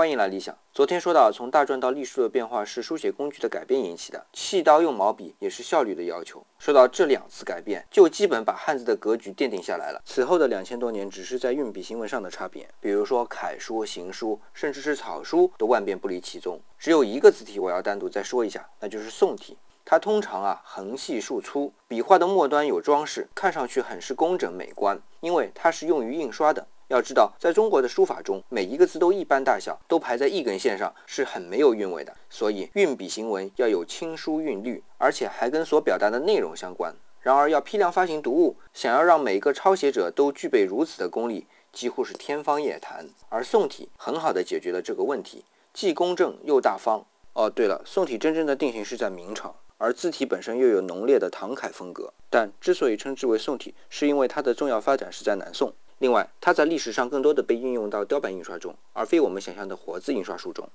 欢迎来理想。昨天说到，从大篆到隶书的变化是书写工具的改变引起的，弃刀用毛笔也是效率的要求。说到这两次改变，就基本把汉字的格局奠定下来了。此后的两千多年，只是在运笔行文上的差别，比如说楷书、行书，甚至是草书，都万变不离其宗。只有一个字体我要单独再说一下，那就是宋体。它通常啊横细竖粗，笔画的末端有装饰，看上去很是工整美观，因为它是用于印刷的。要知道，在中国的书法中，每一个字都一般大小，都排在一根线上，是很没有韵味的。所以，运笔行文要有轻疏韵律，而且还跟所表达的内容相关。然而，要批量发行读物，想要让每一个抄写者都具备如此的功力，几乎是天方夜谭。而宋体很好的解决了这个问题，既公正又大方。哦，对了，宋体真正的定型是在明朝，而字体本身又有浓烈的唐楷风格。但之所以称之为宋体，是因为它的重要发展是在南宋。另外，它在历史上更多的被运用到雕版印刷中，而非我们想象的活字印刷术中。